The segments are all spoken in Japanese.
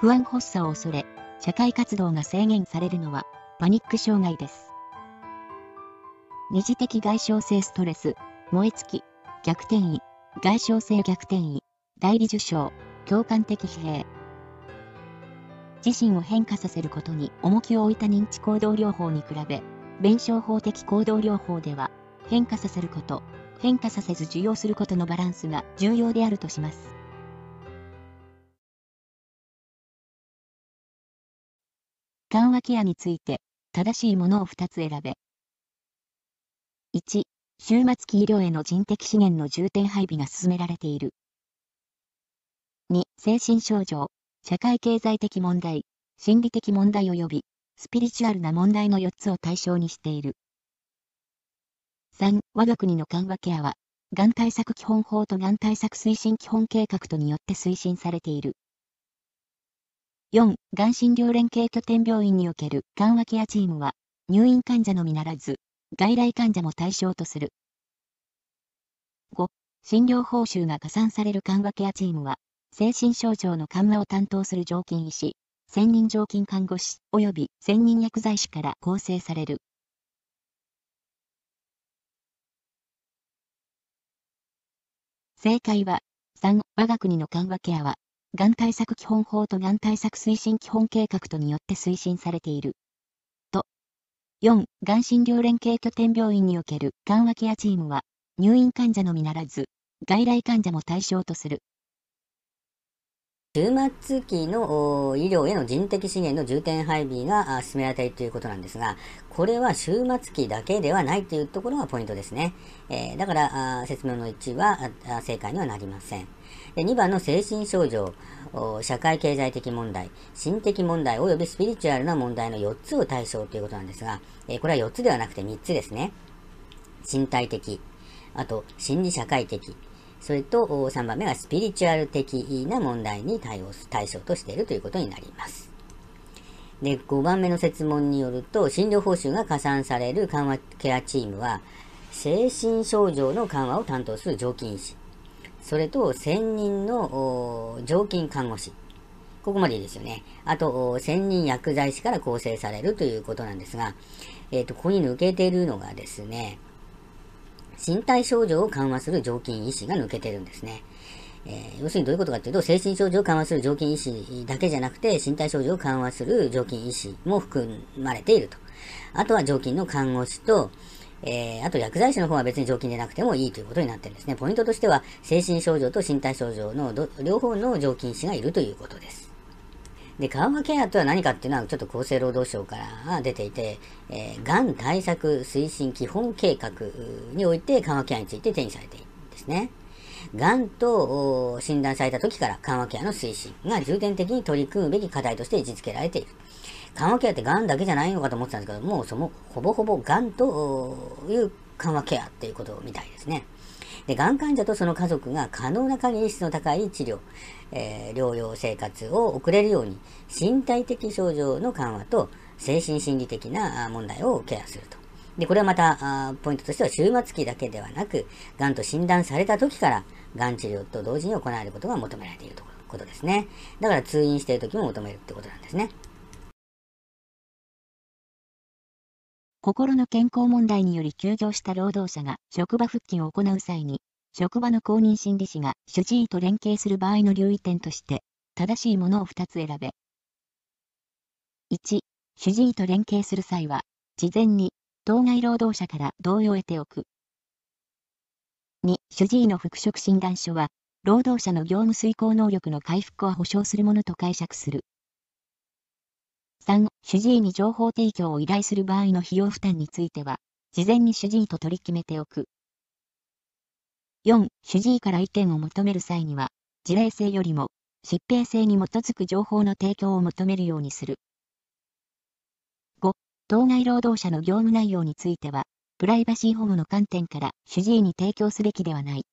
不安発作を恐れ、社会活動が制限されるのは、パニック障害です。二次的外傷性ストレス、燃え尽き、逆転位、外傷性逆転位、代理受賞、共感的疲弊。自身を変化させることに重きを置いた認知行動療法に比べ、弁証法的行動療法では、変化させること、変化させず受容することのバランスが重要であるとします。緩和ケアについて、正しいものを2つ選べ。1、終末期医療への人的資源の重点配備が進められている。2、精神症状、社会経済的問題、心理的問題及び、スピリチュアルな問題の4つを対象にしている。3、我が国の緩和ケアは、がん対策基本法とがん対策推進基本計画とによって推進されている。4、がん診療連携拠点病院における緩和ケアチームは、入院患者のみならず、外来患者も対象とする。5、診療報酬が加算される緩和ケアチームは、精神症状の緩和を担当する常勤医師、専任常勤看護師及び専任薬剤師から構成される。正解は、3、我が国の緩和ケアは、がん対策基本法とがん対策推進基本計画とによって推進されている。と。4、がん診療連携拠点病院におけるがん和ケアチームは、入院患者のみならず、外来患者も対象とする。終末期の医療への人的資源の重点配備が進められているということなんですが、これは終末期だけではないというところがポイントですね。えー、だから説明の1は正解にはなりません。で2番の精神症状、社会経済的問題、心的問題及びスピリチュアルな問題の4つを対象ということなんですが、えー、これは4つではなくて3つですね。身体的、あと心理社会的、それと3番目がスピリチュアル的な問題に対応す、対象としているということになります。で、5番目の説問によると、診療報酬が加算される緩和ケアチームは、精神症状の緩和を担当する常勤医師、それと専任の常勤看護師、ここまでいいですよね。あと、専任薬剤師から構成されるということなんですが、えっ、ー、と、ここに抜けているのがですね、身体症状を緩和する常勤医師が抜けてるんですね。えー、要するにどういうことかっていうと、精神症状を緩和する常勤医師だけじゃなくて、身体症状を緩和する常勤医師も含まれていると。あとは常勤の看護師と、えー、あと薬剤師の方は別に常勤でなくてもいいということになってるんですね。ポイントとしては、精神症状と身体症状の両方の常勤医師がいるということです。で、緩和ケアとは何かっていうのはちょっと厚生労働省から出ていて、えー、がん対策推進基本計画において緩和ケアについて定義されているんですね。がんと診断された時から緩和ケアの推進が重点的に取り組むべき課題として位置づけられている。緩和ケアってがんだけじゃないのかと思ってたんですけども、そのほぼほぼがんという緩和ケアっていうことみたいですね。で、がん患者とその家族が可能な限り質の高い治療、えー、療養生活を送れるように、身体的症状の緩和と精神心理的な問題をケアすると。で、これはまた、ポイントとしては終末期だけではなく、がんと診断された時から、がん治療と同時に行われることが求められているということですね。だから通院している時も求めるってことなんですね。心の健康問題により休業した労働者が職場復帰を行う際に、職場の公認心理師が主治医と連携する場合の留意点として、正しいものを2つ選べ。1、主治医と連携する際は、事前に、当該労働者から同意を得ておく。2、主治医の復職診断書は、労働者の業務遂行能力の回復を保障するものと解釈する。3、主治医に情報提供を依頼する場合の費用負担については、事前に主治医と取り決めておく。4、主治医から意見を求める際には、事例性よりも、疾病性に基づく情報の提供を求めるようにする。5、当該労働者の業務内容については、プライバシー保護の観点から主治医に提供すべきではない。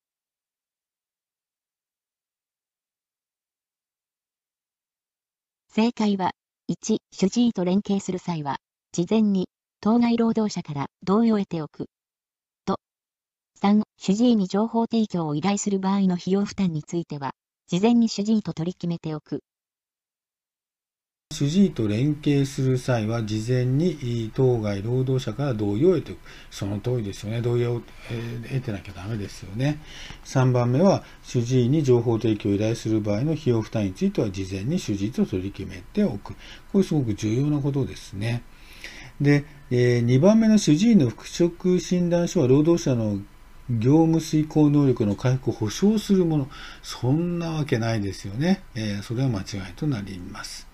正解は、1、主治医と連携する際は、事前に、当該労働者から同意を得ておく。と、3、主治医に情報提供を依頼する場合の費用負担については、事前に主治医と取り決めておく。主治医と連携する際は、事前に当該労働者から同意を得ておく。その通りですよね。同意を得てなきゃダメですよね。3番目は、主治医に情報提供を依頼する場合の費用負担については、事前に主治医と取り決めておく。これすごく重要なことですね。で、2番目の主治医の復職診断書は、労働者の業務遂行能力の回復を保証するもの。そんなわけないですよね。それは間違いとなります。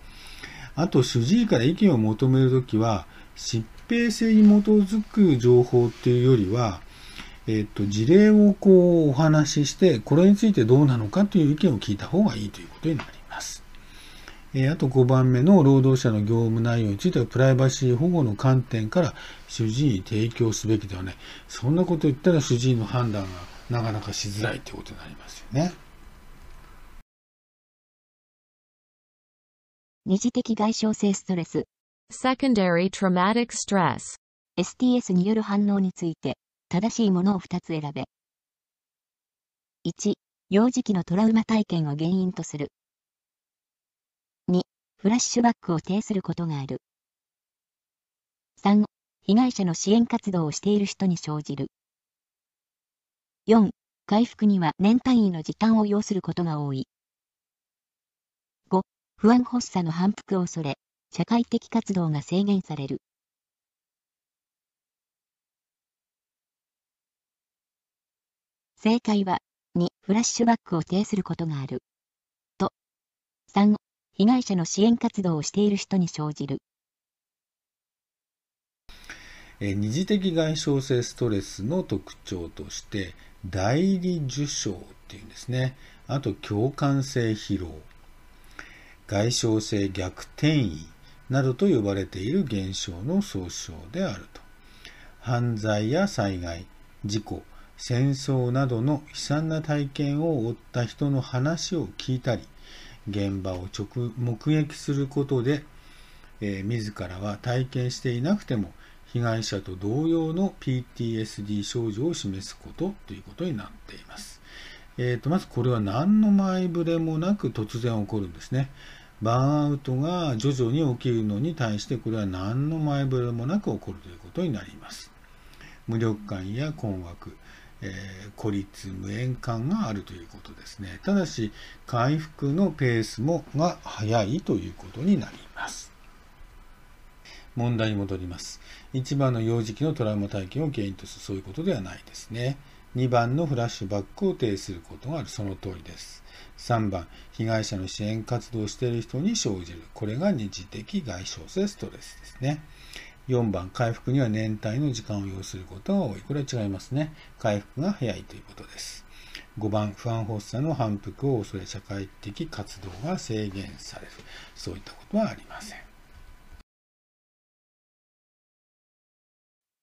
あと、主治医から意見を求めるときは、疾病性に基づく情報っていうよりは、えっ、と、事例をこうお話しして、これについてどうなのかという意見を聞いた方がいいということになります。え、あと5番目の労働者の業務内容については、プライバシー保護の観点から主治医に提供すべきではない。そんなこと言ったら主治医の判断がなかなかしづらいということになりますよね。二次的外傷性ストレス Secondary Traumatic Stress STS による反応について正しいものを2つ選べ。1、幼児期のトラウマ体験を原因とする。2、フラッシュバックを呈することがある。3、被害者の支援活動をしている人に生じる。4、回復には年単位の時間を要することが多い。不安発作の反復を恐れ、社会的活動が制限される。正解は、2、フラッシュバックを呈することがある。と、3、被害者の支援活動をしている人に生じる。え二次的外傷性ストレスの特徴として、代理受傷っていうんですね。あと、共感性疲労。外傷性逆転移などと呼ばれている現象の総称であると。犯罪や災害、事故、戦争などの悲惨な体験を負った人の話を聞いたり、現場を直目撃することで、えー、自らは体験していなくても被害者と同様の PTSD 症状を示すことということになっています。えーと、まずこれは何の前触れもなく突然起こるんですね。バーンアウトが徐々に起きるのに対してこれは何の前触れもなく起こるということになります。無力感や困惑、えー、孤立無縁感があるということですね。ただし回復のペースもが早いということになります。問題に戻ります。1番の幼児期のトラウマ体験を原因とするそういうことではないですね。2番のフラッシュバックを呈することがある。その通りです。3番、被害者の支援活動をしている人に生じる。これが二次的外傷性ストレスですね。4番、回復には年単位の時間を要することが多い。これは違いますね。回復が早いということです。5番、不安発作の反復を恐れ社会的活動が制限される。そういったことはありません。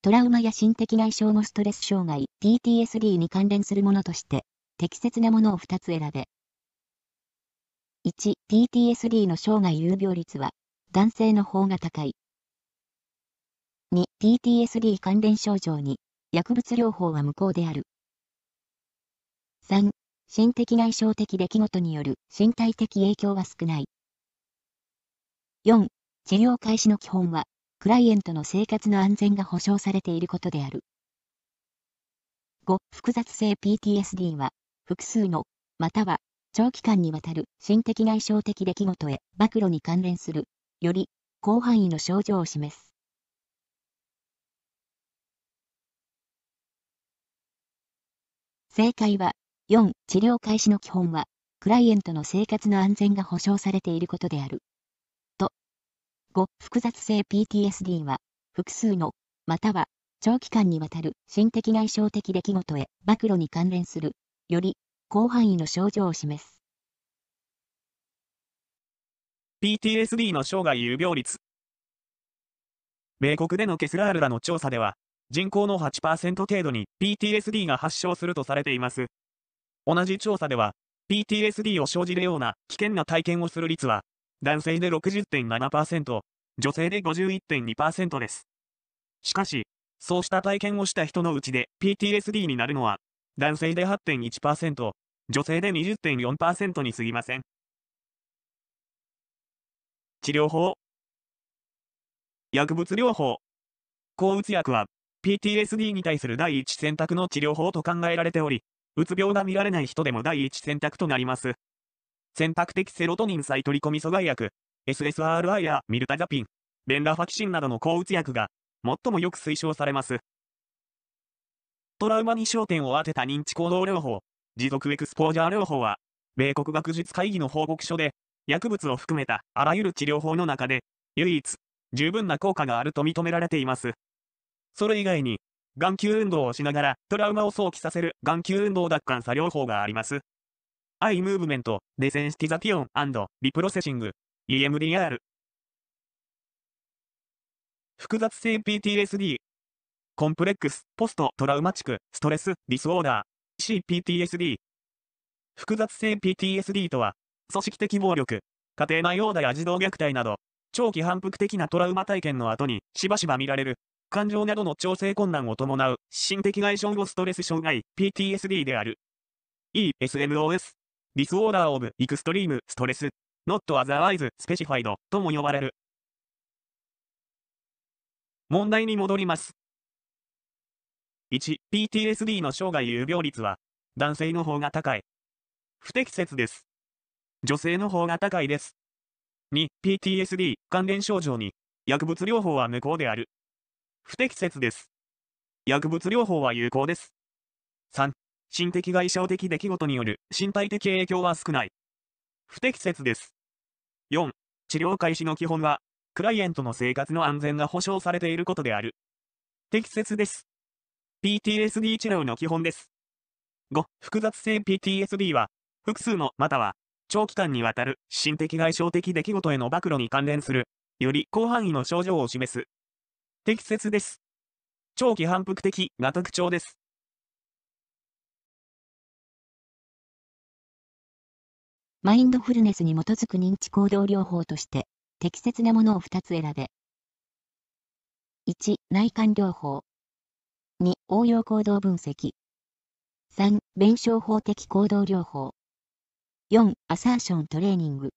トラウマや心的外傷後ストレス障害 PTSD に関連するものとして適切なものを2つ選べ。1、PTSD の生涯有病率は男性の方が高い。2、PTSD 関連症状に薬物療法は無効である。3、心的外傷的出来事による身体的影響は少ない。4、治療開始の基本はクライエントの生活の安全が保障されていることである。5、複雑性 PTSD は、複数の、または、長期間にわたる心的外傷的出来事へ暴露に関連する、より、広範囲の症状を示す。正解は、4、治療開始の基本は、クライエントの生活の安全が保障されていることである。5、複雑性 PTSD は、複数の、または、長期間にわたる心的外傷的出来事へ暴露に関連する、より、広範囲の症状を示す。PTSD の生涯有病率。米国でのケスラールらの調査では、人口の8%程度に PTSD が発症するとされています。同じ調査では、PTSD を生じるような危険な体験をする率は、男性で60.7%、女性で51.2%です。しかし、そうした体験をした人のうちで PTSD になるのは、男性で8.1%、女性で20.4%に過ぎません。治療法。薬物療法。抗うつ薬は、PTSD に対する第一選択の治療法と考えられており、うつ病が見られない人でも第一選択となります。選択的セロトニン再取り込み阻害薬、SSRI やミルタザピン、ベンラファキシンなどの抗うつ薬が、最もよく推奨されます。トラウマに焦点を当てた認知行動療法、持続エクスポージャー療法は、米国学術会議の報告書で、薬物を含めたあらゆる治療法の中で、唯一、十分な効果があると認められています。それ以外に、眼球運動をしながらトラウマを想起させる眼球運動脱感作療法があります。 Eye Movement、Desensitization Reprocessing、EMDR。複雑性 PTSD、 Complex、Post、Traumatic、Stress、Disorder、CPTSD。複雑性 PTSD とは、組織的暴力、家庭内殴打や児童虐待など、長期反復的なトラウマ体験の後にしばしば見られる感情などの調整困難を伴う心的外傷後ストレス障害 PTSD である。ESMOS Disorder of Extreme Stress Not Otherwise Specified とも呼ばれる。問題に戻ります。1、PTSD の生涯有病率は男性の方が高い。不適切です。女性の方が高いです。2、PTSD 関連症状に薬物療法は無効である。不適切です。薬物療法は有効です。3、心的外傷的出来事による身体的影響は少ない。不適切です。4、治療開始の基本は、クライエントの生活の安全が保障されていることである。適切です。PTSD 治療の基本です。5、複雑性 PTSD は、複数のまたは長期間にわたる心的外傷的出来事への暴露に関連する、より広範囲の症状を示す適切です。長期反復的が特徴です。マインドフルネスに基づく認知行動療法として、適切なものを2つ選べ。1、内観療法。2、応用行動分析。3、弁証法的行動療法。4、アサーショントレーニング。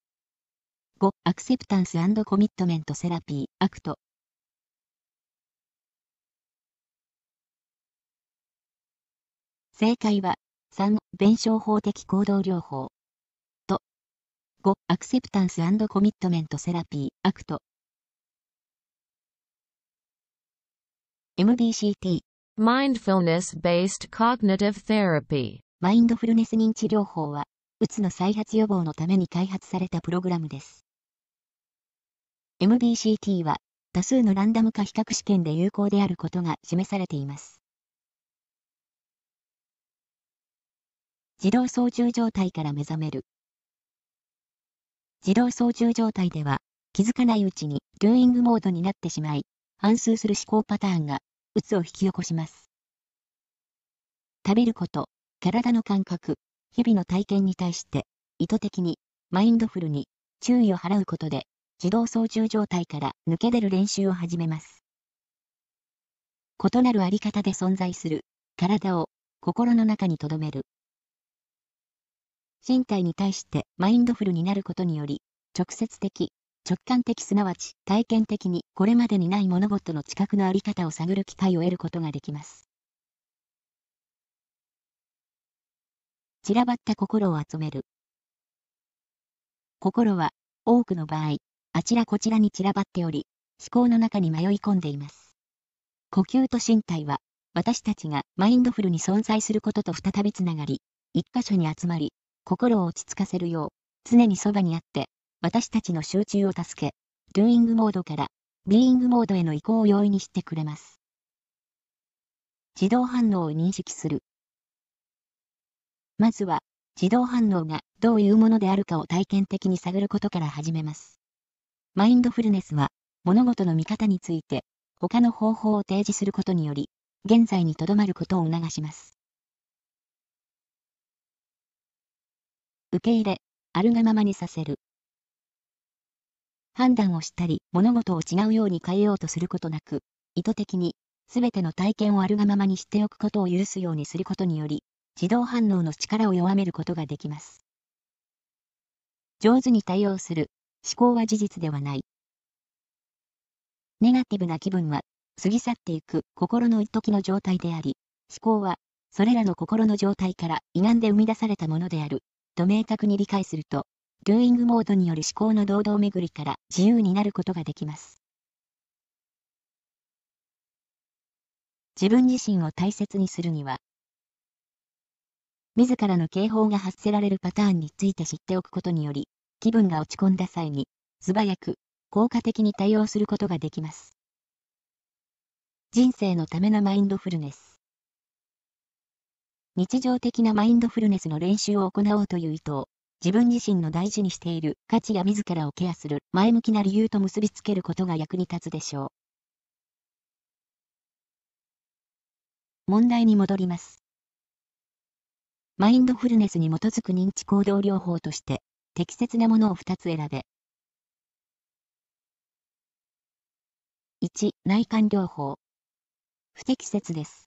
5、 Acceptance Commitment Therapy、ACT。正解は、3、弁証法的行動療法。と、5、 Acceptance Commitment Therapy、ACT。MBCT Mindfulness-Based Cognitive Therapy マインドフルネス認知療法は、うつの再発予防のために開発されたプログラムです。MBCT は、多数のランダム化比較試験で有効であることが示されています。自動操縦状態から目覚める。自動操縦状態では、気づかないうちに、ドゥーイングモードになってしまい、反数する思考パターンが、うつを引き起こします。食べること、体の感覚、日々の体験に対して、意図的に、マインドフルに、注意を払うことで、自動操縦状態から抜け出る練習を始めます。異なるあり方で存在する、体を、心の中に留める。身体に対してマインドフルになることにより、直接的、直感的すなわち体験的にこれまでにない物事の知覚のあり方を探る機会を得ることができます。散らばった心を集める。心は多くの場合、あちらこちらに散らばっており、思考の中に迷い込んでいます。呼吸と身体は、私たちがマインドフルに存在することと再びつながり、一箇所に集まり、心を落ち着かせるよう、常にそばにあって、私たちの集中を助け、ドゥーイングモードから、ビーイングモードへの移行を容易にしてくれます。自動反応を認識する。まずは、自動反応がどういうものであるかを体験的に探ることから始めます。マインドフルネスは、物事の見方について、他の方法を提示することにより、現在に留まることを促します。受け入れ、あるがままにさせる。判断をしたり、物事を違うように変えようとすることなく、意図的に、すべての体験をあるがままにしておくことを許すようにすることにより、自動反応の力を弱めることができます。上手に対応する、思考は事実ではない。ネガティブな気分は、過ぎ去っていく心の一時の状態であり、思考は、それらの心の状態から胃がんで生み出されたものである、と明確に理解すると、ドゥーイングモードにより思考の堂々巡りから自由になることができます。自分自身を大切にするには、自らの警報が発せられるパターンについて知っておくことにより、気分が落ち込んだ際に、素早く、効果的に対応することができます。人生のためのマインドフルネス。日常的なマインドフルネスの練習を行おうという意図を、自分自身の大事にしている価値や自らをケアする前向きな理由と結びつけることが役に立つでしょう。問題に戻ります。マインドフルネスに基づく認知行動療法として、適切なものを2つ選べ。1、内観療法。不適切です。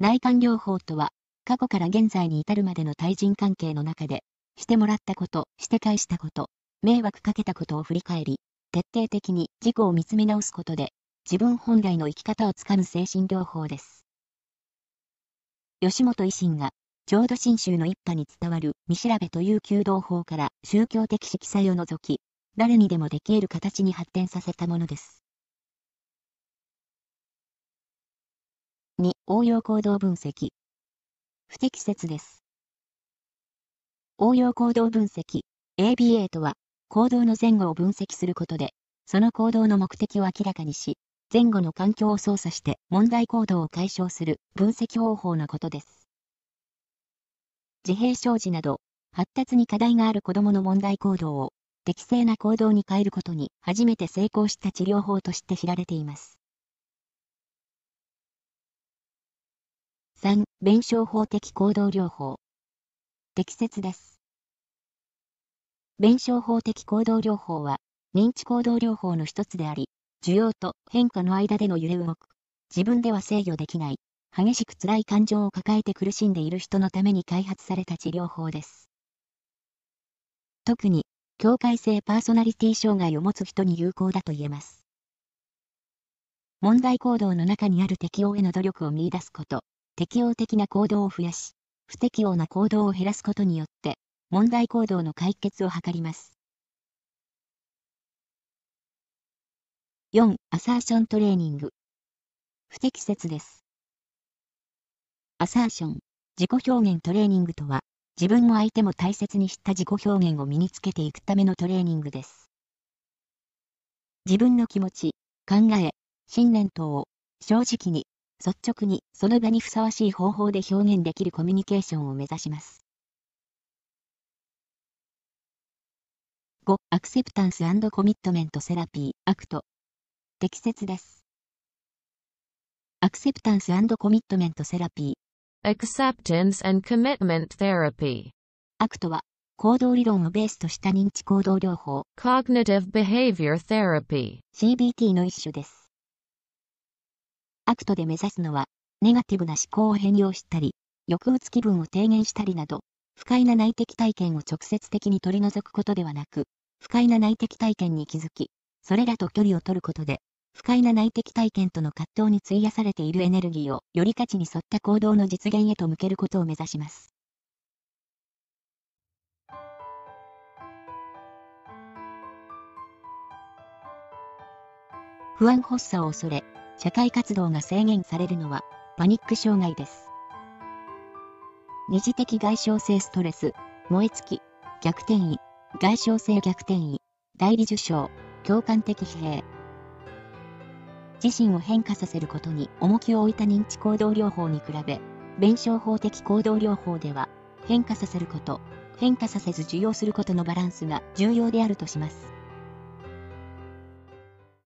内観療法とは、過去から現在に至るまでの対人関係の中で、してもらったこと、して返したこと、迷惑かけたことを振り返り、徹底的に自己を見つめ直すことで、自分本来の生き方をつかむ精神療法です。吉本維新が、浄土真宗の一派に伝わる見調べという弓道法から宗教的色彩を除き、誰にでもでき得る形に発展させたものです。2、応用行動分析。不適切です。応用行動分析、ABA とは、行動の前後を分析することで、その行動の目的を明らかにし、前後の環境を操作して問題行動を解消する分析方法のことです。自閉症児など、発達に課題がある子供の問題行動を適正な行動に変えることに初めて成功した治療法として知られています。3、弁証法的行動療法。適切です。弁証法的行動療法は、認知行動療法の一つであり、需要と変化の間での揺れ動く。自分では制御できない。激しく辛い感情を抱えて苦しんでいる人のために開発された治療法です。特に、境界性パーソナリティ障害を持つ人に有効だと言えます。問題行動の中にある適応への努力を見出すこと、適応的な行動を増やし、不適応な行動を減らすことによって、問題行動の解決を図ります。4. アサーショントレーニング。不適切です。アサーション、自己表現トレーニングとは、自分も相手も大切にした自己表現を身につけていくためのトレーニングです。自分の気持ち、考え、信念等を正直に、率直にその場にふさわしい方法で表現できるコミュニケーションを目指します。5. Acceptance Commitment Therapy、ACT。適切です。 Acceptance Commitment Therapy。Acceptance and Commitment Therapy。 ACT は、行動理論をベースとした認知行動療法。Cognitive Behavior Therapy。CBT の一種です。 ACT で目指すのは、ネガティブな思考を変容したり、抑うつ気分を低減したりなど、不快な内的体験を直接的に取り除くことではなく、不快な内的体験に気づき、それらと距離を取ることで、不快な内的体験との葛藤に費やされているエネルギーをより価値に沿った行動の実現へと向けることを目指します。不安発作を恐れ、社会活動が制限されるのは、パニック障害です。二次的外傷性ストレス、燃え尽き、逆転位、外傷性逆転位、代理受賞、共感的疲弊。自身を変化させることに重きを置いた認知行動療法に比べ、弁証法的行動療法では、変化させること、変化させず受容することのバランスが重要であるとします。